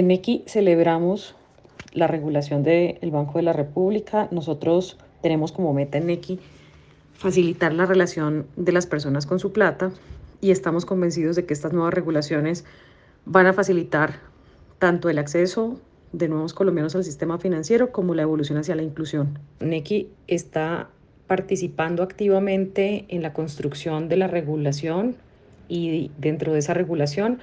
En NECI celebramos la regulación del Banco de la República. Nosotros tenemos como meta en NECI facilitar la relación de las personas con su plata y estamos convencidos de que estas nuevas regulaciones van a facilitar tanto el acceso de nuevos colombianos al sistema financiero como la evolución hacia la inclusión. NECI está participando activamente en la construcción de la regulación y dentro de esa regulación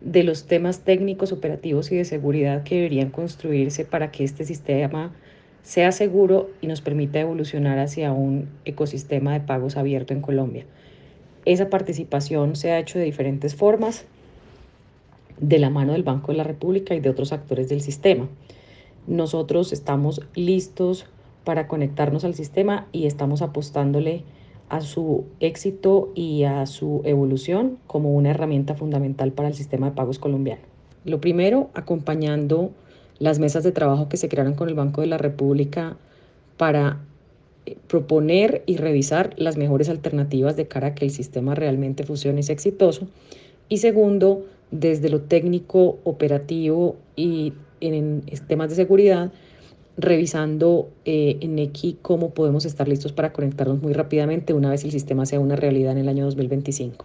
de los temas técnicos, operativos y de seguridad que deberían construirse para que este sistema sea seguro y nos permita evolucionar hacia un ecosistema de pagos abierto en Colombia. Esa participación se ha hecho de diferentes formas, de la mano del Banco de la República y de otros actores del sistema. Nosotros estamos listos para conectarnos al sistema y estamos apostándole a su éxito y a su evolución como una herramienta fundamental para el sistema de pagos colombiano. Lo primero, acompañando las mesas de trabajo que se crearon con el Banco de la República para eh, proponer y revisar las mejores alternativas de cara a que el sistema realmente funcione y sea exitoso. Y segundo, desde lo técnico, operativo y en temas de seguridad, revisando eh, en X cómo podemos estar listos para conectarnos muy rápidamente una vez el sistema sea una realidad en el año 2025.